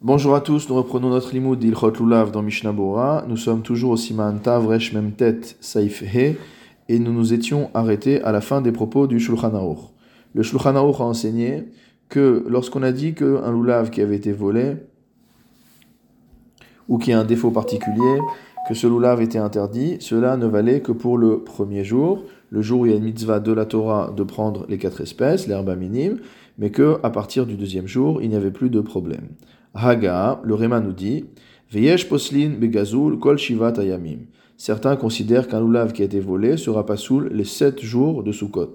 Bonjour à tous, nous reprenons notre limoud d'Ilchot Lulav dans Mishnah Bora. Nous sommes toujours au Siman Tav Resh Memtet Saif He et nous nous étions arrêtés à la fin des propos du Shulchan Aruch. Le Shulchan Aruch a enseigné que lorsqu'on a dit qu'un Lulav qui avait été volé ou qui a un défaut particulier, que ce Lulav était interdit, cela ne valait que pour le premier jour, le jour où il y a une mitzvah de la Torah de prendre les quatre espèces, l'herbe minime, mais que à partir du deuxième jour, il n'y avait plus de problème. Haga, le Réma nous dit Veyesh poslin begazul kol shivat ayamim. Certains considèrent qu'un lulav qui a été volé sera pas soul les sept jours de Sukkot.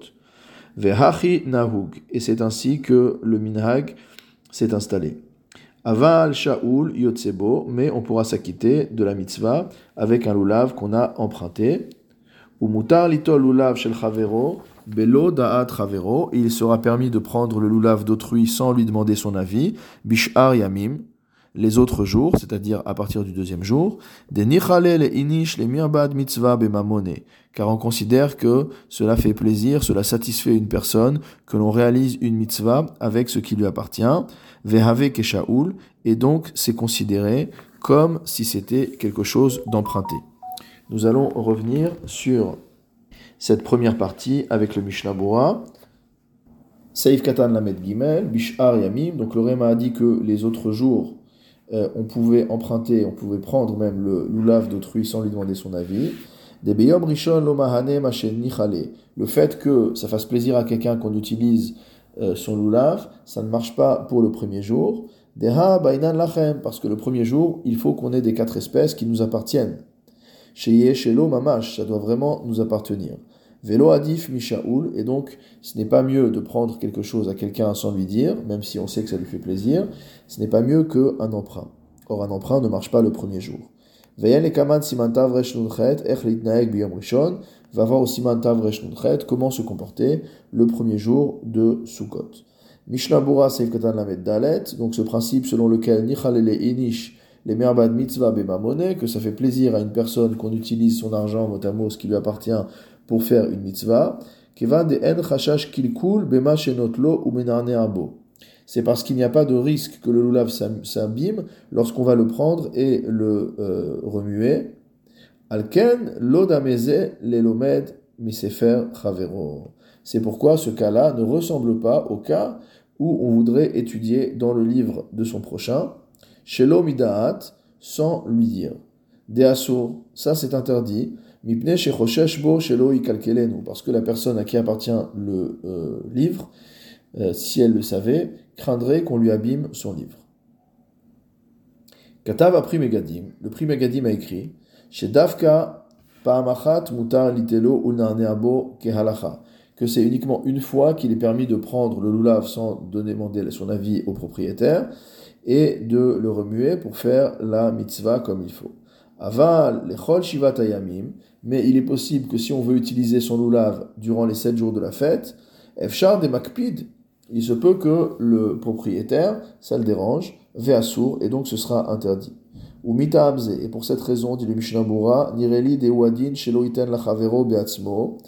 Vehachi nahug. Et c'est ainsi que le minhag s'est installé. Aval shaul yotsebo, mais on pourra s'acquitter de la mitzvah avec un lulav qu'on a emprunté. Lulav shel Belo da'at il sera permis de prendre le lulav d'autrui sans lui demander son avis, bishar yamim, les autres jours, c'est-à-dire à partir du deuxième jour, des nichale le inish le mirbad mitzvah bemamone, car on considère que cela fait plaisir, cela satisfait une personne, que l'on réalise une mitzvah avec ce qui lui appartient, vehave et donc c'est considéré comme si c'était quelque chose d'emprunté. Nous allons revenir sur cette première partie avec le Mishnah Bora. Saif Katan Lamed Gimel, Bishar Yamim. Donc le Réma a dit que les autres jours, euh, on pouvait emprunter, on pouvait prendre même le lulav d'autrui sans lui demander son avis. Le fait que ça fasse plaisir à quelqu'un qu'on utilise euh, son lulav, ça ne marche pas pour le premier jour. Deha Bainan Lachem, parce que le premier jour, il faut qu'on ait des quatre espèces qui nous appartiennent. Sheye Mamash, ça doit vraiment nous appartenir. Velo Adif Mishaoul, et donc ce n'est pas mieux de prendre quelque chose à quelqu'un sans lui dire, même si on sait que ça lui fait plaisir, ce n'est pas mieux qu'un emprunt. Or un emprunt ne marche pas le premier jour. Veyen Kaman Simantav Reshnunchet, Echlitnaek Biyom Rishon, va voir au Simantav Reshnunchet comment se comporter le premier jour de Sukkot. Mishnah Bura Seif Katan Lamed Dalet, donc ce principe selon lequel Nichalele Inish, les merbad mitzvah bemamone, que ça fait plaisir à une personne qu'on utilise son argent mot ce qui lui appartient pour faire une mitzvah, de en kilkul bema shenotlo ou abo. C'est parce qu'il n'y a pas de risque que le lulav s'abîme lorsqu'on va le prendre et le euh, remuer. Alken lodameze lelomed misefer chavero. C'est pourquoi ce cas-là ne ressemble pas au cas où on voudrait étudier dans le livre de son prochain, Shelo midaat, sans lui dire. Deasur, ça c'est interdit, parce que la personne à qui appartient le euh, livre, euh, si elle le savait, craindrait qu'on lui abîme son livre. Katav a pris Megadim, le prix Megadim a écrit, chez Davka Pa'amachat mutar litelo unarneabo kehalacha, que c'est uniquement une fois qu'il est permis de prendre le lulav sans demander son avis au propriétaire et de le remuer pour faire la mitzvah comme il faut. Aval lechol shivat ayamim, mais il est possible que si on veut utiliser son lulav durant les sept jours de la fête, efshar de makpid, il se peut que le propriétaire, ça le dérange, ve'asur, et donc ce sera interdit. Ou mita et pour cette raison, dit le Mishnah nireli de wadin shelo iten lachavero beatzmo,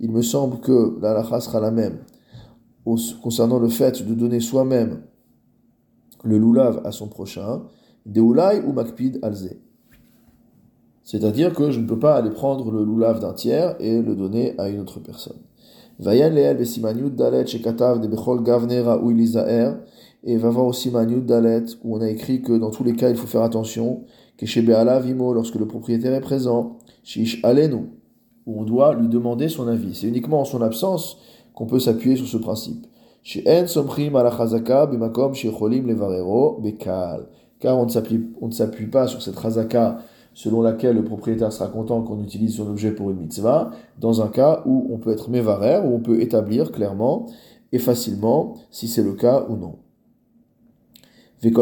il me semble que la lacha sera la même concernant le fait de donner soi-même le lulav à son prochain, deulai ou makpid alze. C'est-à-dire que je ne peux pas aller prendre le lulav d'un tiers et le donner à une autre personne. Vayan leel vesimanyut dalet shekatav de bechol gavnera ou et va voir aussi Manyut Dalet, où on a écrit que dans tous les cas, il faut faire attention, que chez Vimo, lorsque le propriétaire est présent, Shish Alenu, où on doit lui demander son avis. C'est uniquement en son absence qu'on peut s'appuyer sur ce principe. Car on ne s'appuie pas sur cette Chazaka selon laquelle le propriétaire sera content qu'on utilise son objet pour une mitzvah, dans un cas où on peut être mévarer, où on peut établir clairement et facilement si c'est le cas ou non. Et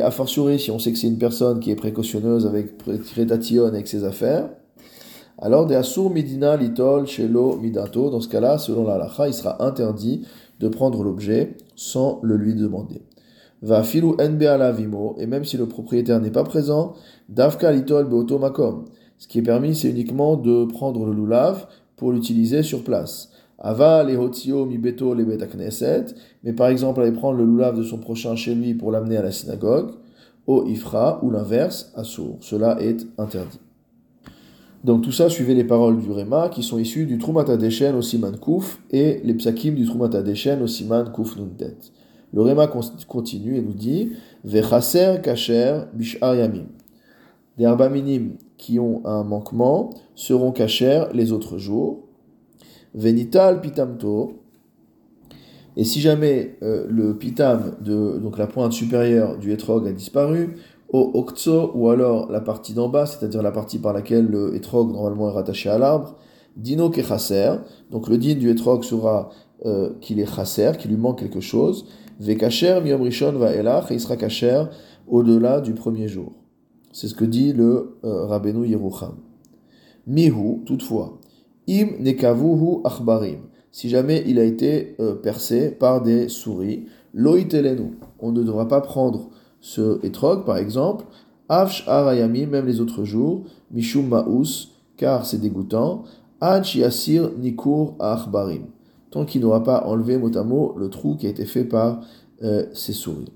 a fortiori, si on sait que c'est une personne qui est précautionneuse avec prétation avec ses affaires, alors de asur midina litol shelo midato, dans ce cas-là, selon la lacha, il sera interdit de prendre l'objet sans le lui demander va filou nb vimo, et même si le propriétaire n'est pas présent, davka litol beotomakom. Ce qui est permis, c'est uniquement de prendre le lulav pour l'utiliser sur place. Ava le hotio mi beto le betakneset, mais par exemple aller prendre le loulav de son prochain chez lui pour l'amener à la synagogue, au ifra, ou l'inverse, assour. Cela est interdit. Donc tout ça, suivez les paroles du Réma qui sont issues du Trumata Deshen au Siman Kouf et les psakim du Trumata Deshen au Siman Kouf Nuntet. Le Réma continue et nous dit Vechaser kacher bishar yamim. Des arbaminim qui ont un manquement seront kacher les autres jours. Venital pitamto. Et si jamais euh, le pitam, de, donc la pointe supérieure du etrog a disparu, au okzo, ou alors la partie d'en bas, c'est-à-dire la partie par laquelle le etrog normalement est rattaché à l'arbre, dino ke donc le din du etrog sera euh, qu'il est chaser, qu'il lui manque quelque chose, ve kacher miyom rishon va elach, et il sera kacher au-delà du premier jour. C'est ce que dit le euh, Rabbeinu Yerucham. Mihu, toutefois, im nekavuhu achbarim, si jamais il a été euh, percé par des souris, loitelenu, on ne devra pas prendre ce etrog, par exemple, Afsh arayami, même les autres jours, Mishum maus, car c'est dégoûtant, Ach yasir nikur achbarim, tant qu'il n'aura pas enlevé mot à mot le trou qui a été fait par euh, ces souris.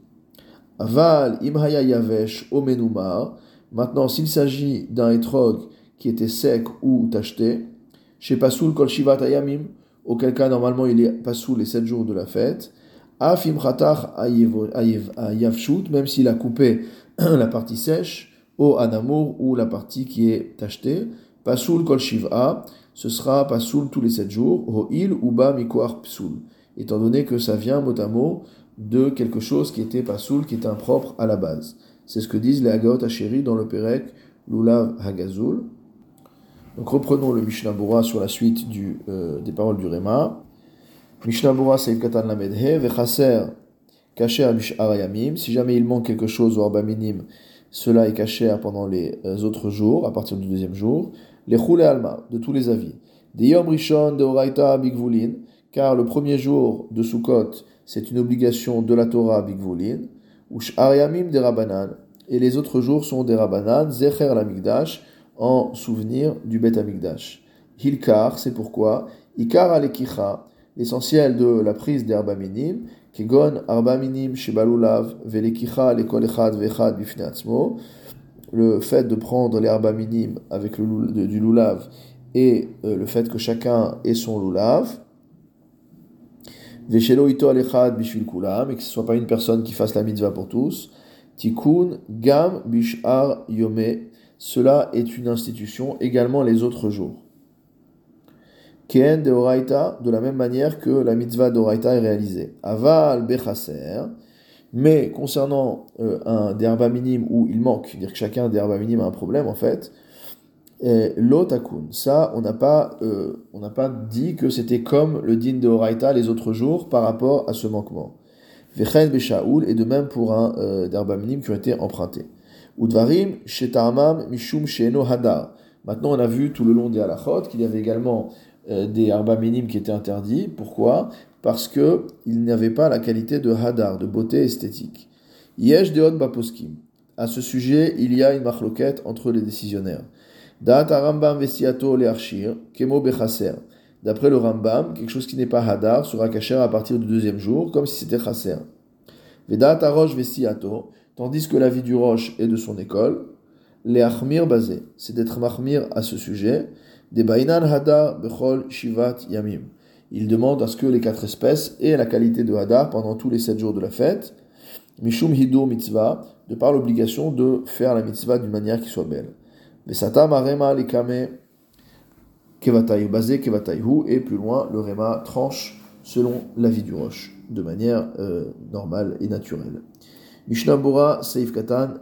Aval imhaya yavesh omenuma, maintenant s'il s'agit d'un etrog qui était sec ou tacheté, chez Pasoul kol shivat ayamim, auquel cas normalement il est Pasoul les sept jours de la fête, Afim Yavshut, même s'il a coupé la partie sèche, au Anamour, ou la partie qui est tachetée, Pasul Kol Shiva, ce sera Pasul tous les sept jours, Ho Il Uba Mikoar Psul, étant donné que ça vient mot à mot de quelque chose qui était Pasul, qui était impropre à la base. C'est ce que disent les Agaot Hacheri dans le Perek Lulav Hagazul. Donc reprenons le Mishnah Bura sur la suite du, euh, des paroles du Réma. Mishnah Bura Seif Katan Lamedhe, Vechaser Kacher Arayamim. Si jamais il manque quelque chose au Arba Minim, cela est caché pendant les euh, autres jours, à partir du deuxième jour. Les Choule Alma, de tous les avis. Des Yom Rishon de Oraita Bigvulin, car le premier jour de Sukkot, c'est une obligation de la Torah Bigvulin. Ou Arayamim des Rabanan, et les autres jours sont des Rabanan, Zecher Lamigdash, en souvenir du Bet Amigdash. Hilkar, c'est pourquoi, Ikar Alekicha, l'essentiel de la prise d'herba minime, kegon arba minim shebalulav velekicha lekol echad vechad le fait de prendre l'herba minime avec le, du lulav et euh, le fait que chacun ait son lulav, veshelo ito alechad bishvil kulam, et que ce soit pas une personne qui fasse la mitzvah pour tous, tikkun gam bishar yome, cela est une institution également les autres jours. Ken de Oraita, de la même manière que la mitzvah d'Oraita est réalisée. Aval Bechaser, mais concernant euh, un derba minime où il manque, c'est-à-dire que chacun derba minime a un problème en fait, l'otakun, ça on n'a pas, euh, pas dit que c'était comme le din de Oraita les autres jours par rapport à ce manquement. Vechen Beshaoul, et de même pour un euh, derba minime qui ont été empruntés. Udvarim, Shetamam, Mishum Sheno Hadar. Maintenant on a vu tout le long des halachot qu'il y avait également euh, des arba minimes qui étaient interdits. Pourquoi? Parce que il n'avait pas la qualité de hadar, de beauté esthétique. Yesh deot baposkim. À ce sujet, il y a une machloquette entre les décisionnaires. Da'at Rambam vesiato le arshir, kemo bechaser. D'après le Rambam, quelque chose qui n'est pas hadar sera caché à partir du deuxième jour, comme si c'était chaser. Vedat vesiato, tandis que la vie du roche est de son école, les achmir basé, c'est d'être mahmir à ce sujet, des Bainan Hadar Bechol Shivat Yamim. Il demande à ce que les quatre espèces aient la qualité de Hadar pendant tous les sept jours de la fête. Mishum Hidur Mitzvah, de par l'obligation de faire la mitzvah d'une manière qui soit belle. Vesata Marema Likame Kevatayhu, basé Kevatayhu, et plus loin, le Rema tranche selon la vie du roche, de manière euh, normale et naturelle. Mishnah Bora Seif Katan.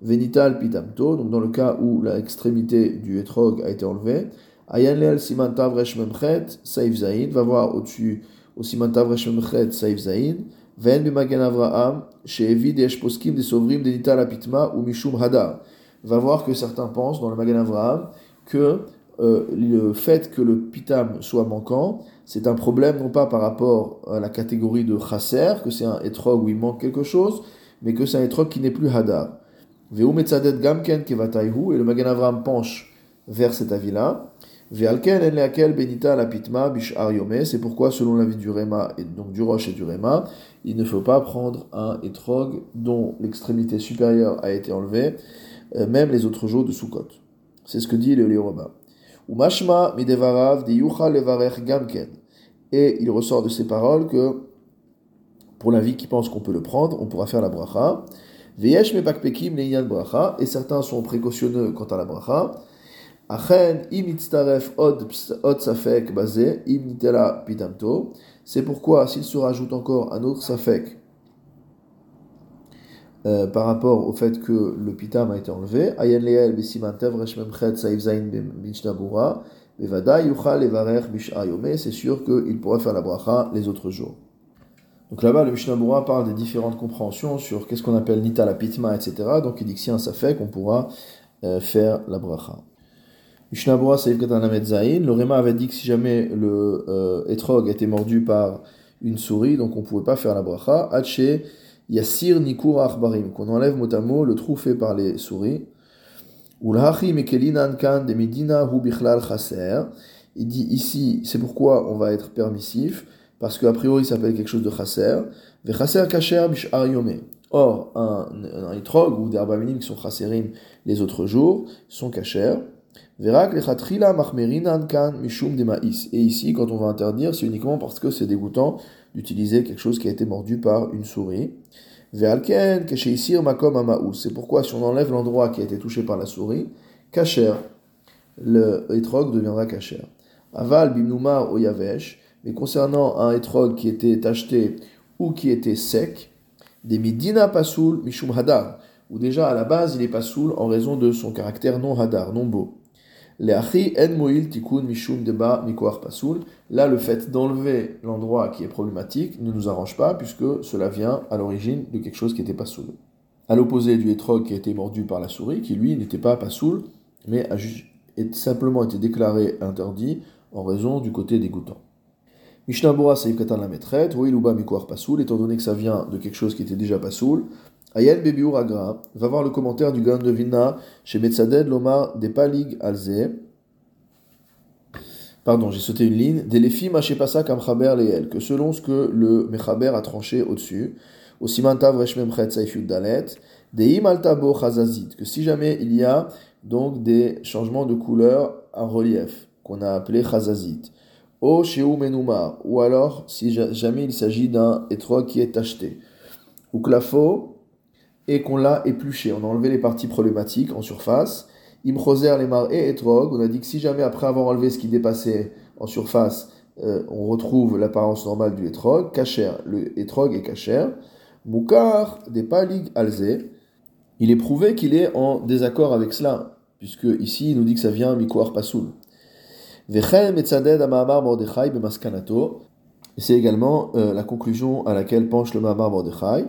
Venital pitamto, donc dans le cas où l'extrémité du etrog a été enlevée, Ayanlel simantav memchet saif zain, va voir au-dessus au simantav memchet saif zain, ven b'magen avraham, she'evid esh poskim des sovrim denital apitma ou mishum hadar. Va voir que certains pensent dans le magen avraham que euh, le fait que le pitam soit manquant, c'est un problème non pas par rapport à la catégorie de chasser, que c'est un etrog où il manque quelque chose, mais que c'est un etrog qui n'est plus hadar. Et le Magan Avram penche vers cet avis-là. benita la pitma C'est pourquoi, selon l'avis du Réma, et donc du Roche et du Réma, il ne faut pas prendre un étrog dont l'extrémité supérieure a été enlevée, euh, même les autres jours de Sukkot. C'est ce que dit le Léoroma. Ou mashma de levarech gamken. Et il ressort de ces paroles que, pour l'avis qui pense qu'on peut le prendre, on pourra faire la bracha. Veyesh mepakpekim le'inyan bracha. Et certains sont précautionneux quant à la bracha. Achen im od safek basé im nitela pitamto. C'est pourquoi s'il se rajoute encore un autre safek euh, par rapport au fait que le pitam a été enlevé, ayen leel besiman tevresh memchet saif zain b'mishnabura, bevada yuchal levarech bish'ayome, c'est sûr qu'il pourra faire la bracha les autres jours. Donc là-bas, le Mishnah parle des différentes compréhensions sur qu'est-ce qu'on appelle Nita la Pitma, etc. Donc il dit que si un safek, on pourra euh, faire la bracha. Mishnah Saïf Katanamet Zain, le Réma avait dit que si jamais le euh, etrog était mordu par une souris, donc on ne pouvait pas faire la bracha. Haché Yassir Nikur Achbarim, qu'on enlève mot à mot le trou fait par les souris. De Medina Hu Bichlal Chaser. Il dit ici, c'est pourquoi on va être permissif, parce qu'a priori ça s'appelle quelque chose de Chaser. Ve Chaser Kacher Bishar Yome. Or, un, un etrog ou des arbaminim qui sont chaserim les autres jours sont cachers. Et ici, quand on va interdire, c'est uniquement parce que c'est dégoûtant d'utiliser quelque chose qui a été mordu par une souris. C'est pourquoi si on enlève l'endroit qui a été touché par la souris, kacher, le etrog deviendra kacher. Aval bimnuma oyavesh, mais concernant un etrog qui était acheté ou qui était sec, des midina pasoul mishum hadar, ou déjà à la base il est pasoul en raison de son caractère non hadar, non beau. Là, le fait d'enlever l'endroit qui est problématique ne nous arrange pas, puisque cela vient à l'origine de quelque chose qui n'était pas soul. À l'opposé du hétrog qui a été mordu par la souris, qui lui n'était pas pas soul, mais a simplement été déclaré interdit en raison du côté dégoûtant. Mishnabura Saïf Katan la maîtrette, Pasoul, étant donné que ça vient de quelque chose qui était déjà pas soul, Ayel Bebiur Agra va voir le commentaire du Gan de Vilna chez Metzaded Lomar des Palig Alze. Pardon, j'ai sauté une ligne. Delefim Hachepasa Kamchaber Leel, que selon ce que le Mechaber a tranché au-dessus, au Simantav Reshmem Chet Saifud Dalet, Deim Altabo Chazazit, que si jamais il y a donc des changements de couleur en relief, qu'on a appelé Chazazit, O Sheu Menuma, ou alors si jamais il s'agit d'un étroit qui est acheté, ou Klafo, et qu'on l'a épluché. On a enlevé les parties problématiques en surface. Imchoser, les mar et etrog. On a dit que si jamais après avoir enlevé ce qui dépassait en surface, euh, on retrouve l'apparence normale du etrog, kacher, le etrog est kacher. Moukar, des palig alze. Il est prouvé qu'il est en désaccord avec cela, puisque ici il nous dit que ça vient mikoar pasoul. C'est également euh, la conclusion à laquelle penche le Mahamar Mordechai.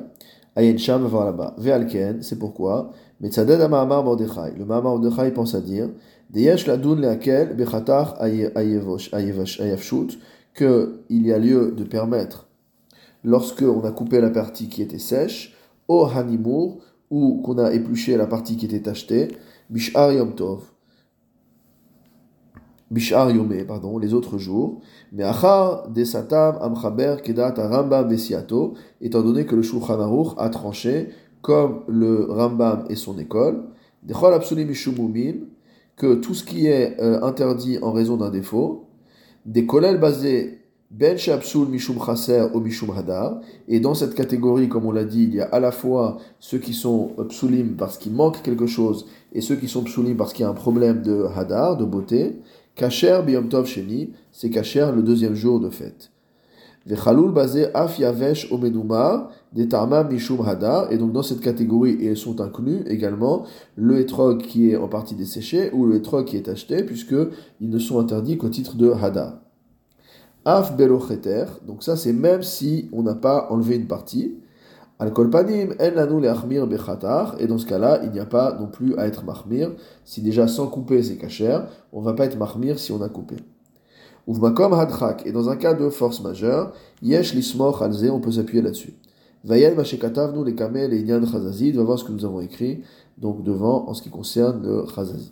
Ayen Sham va là-bas. Ve'alken, c'est pourquoi? Metzaded Amamar Mordechai. Le Mahamar Mordechai pense à dire Deyesh ladun leakel bechatar ayavshut, qu'il y a lieu de permettre, lorsque on a coupé la partie qui était sèche, au hanimour, ou qu'on a épluché la partie qui était achetée, bishar. Bishar Yomé, pardon, les autres jours. Mais Achar Desatam Amchaber Kedat Rambam Vesiato, étant donné que le Shulchan Aruch a tranché, comme le Rambam et son école, Dechol Absolim Mishumumim, que tout ce qui est euh, interdit en raison d'un défaut, des kolel basés ben Shabsul Mishum Chaser ou Mishum Hadar, et dans cette catégorie, comme on l'a dit, il y a à la fois ceux qui sont psulim parce qu'il manque quelque chose, et ceux qui sont psulim parce qu'il y a un problème de Hadar, de beauté, Kacher biyom tov sheni, c'est kacher le deuxième jour de fête. Vechalul basé af yavesh omenuma, des mishum hadar, et donc dans cette catégorie, et sont inclus également le etrog qui est en partie desséché ou le etrog qui est acheté, puisque ils ne sont interdits qu'au titre de hadar. Af belocheter, donc ça c'est même si on n'a pas enlevé une partie. Al kolpanim en lanu leachmir bechatar, et dans ce cas-là, il n'y a pas non plus à être mahmir. Si déjà sans couper c'est kacher, on va pas être mahmir si on a coupé. Uvmakom hadchak, et dans un cas de force majeure, yesh lismoch alze, on peut s'appuyer là-dessus. Vayen mashekatavnu les kamel et inyan chazazid, va voir ce que nous avons écrit, donc devant en ce qui concerne le chazazid.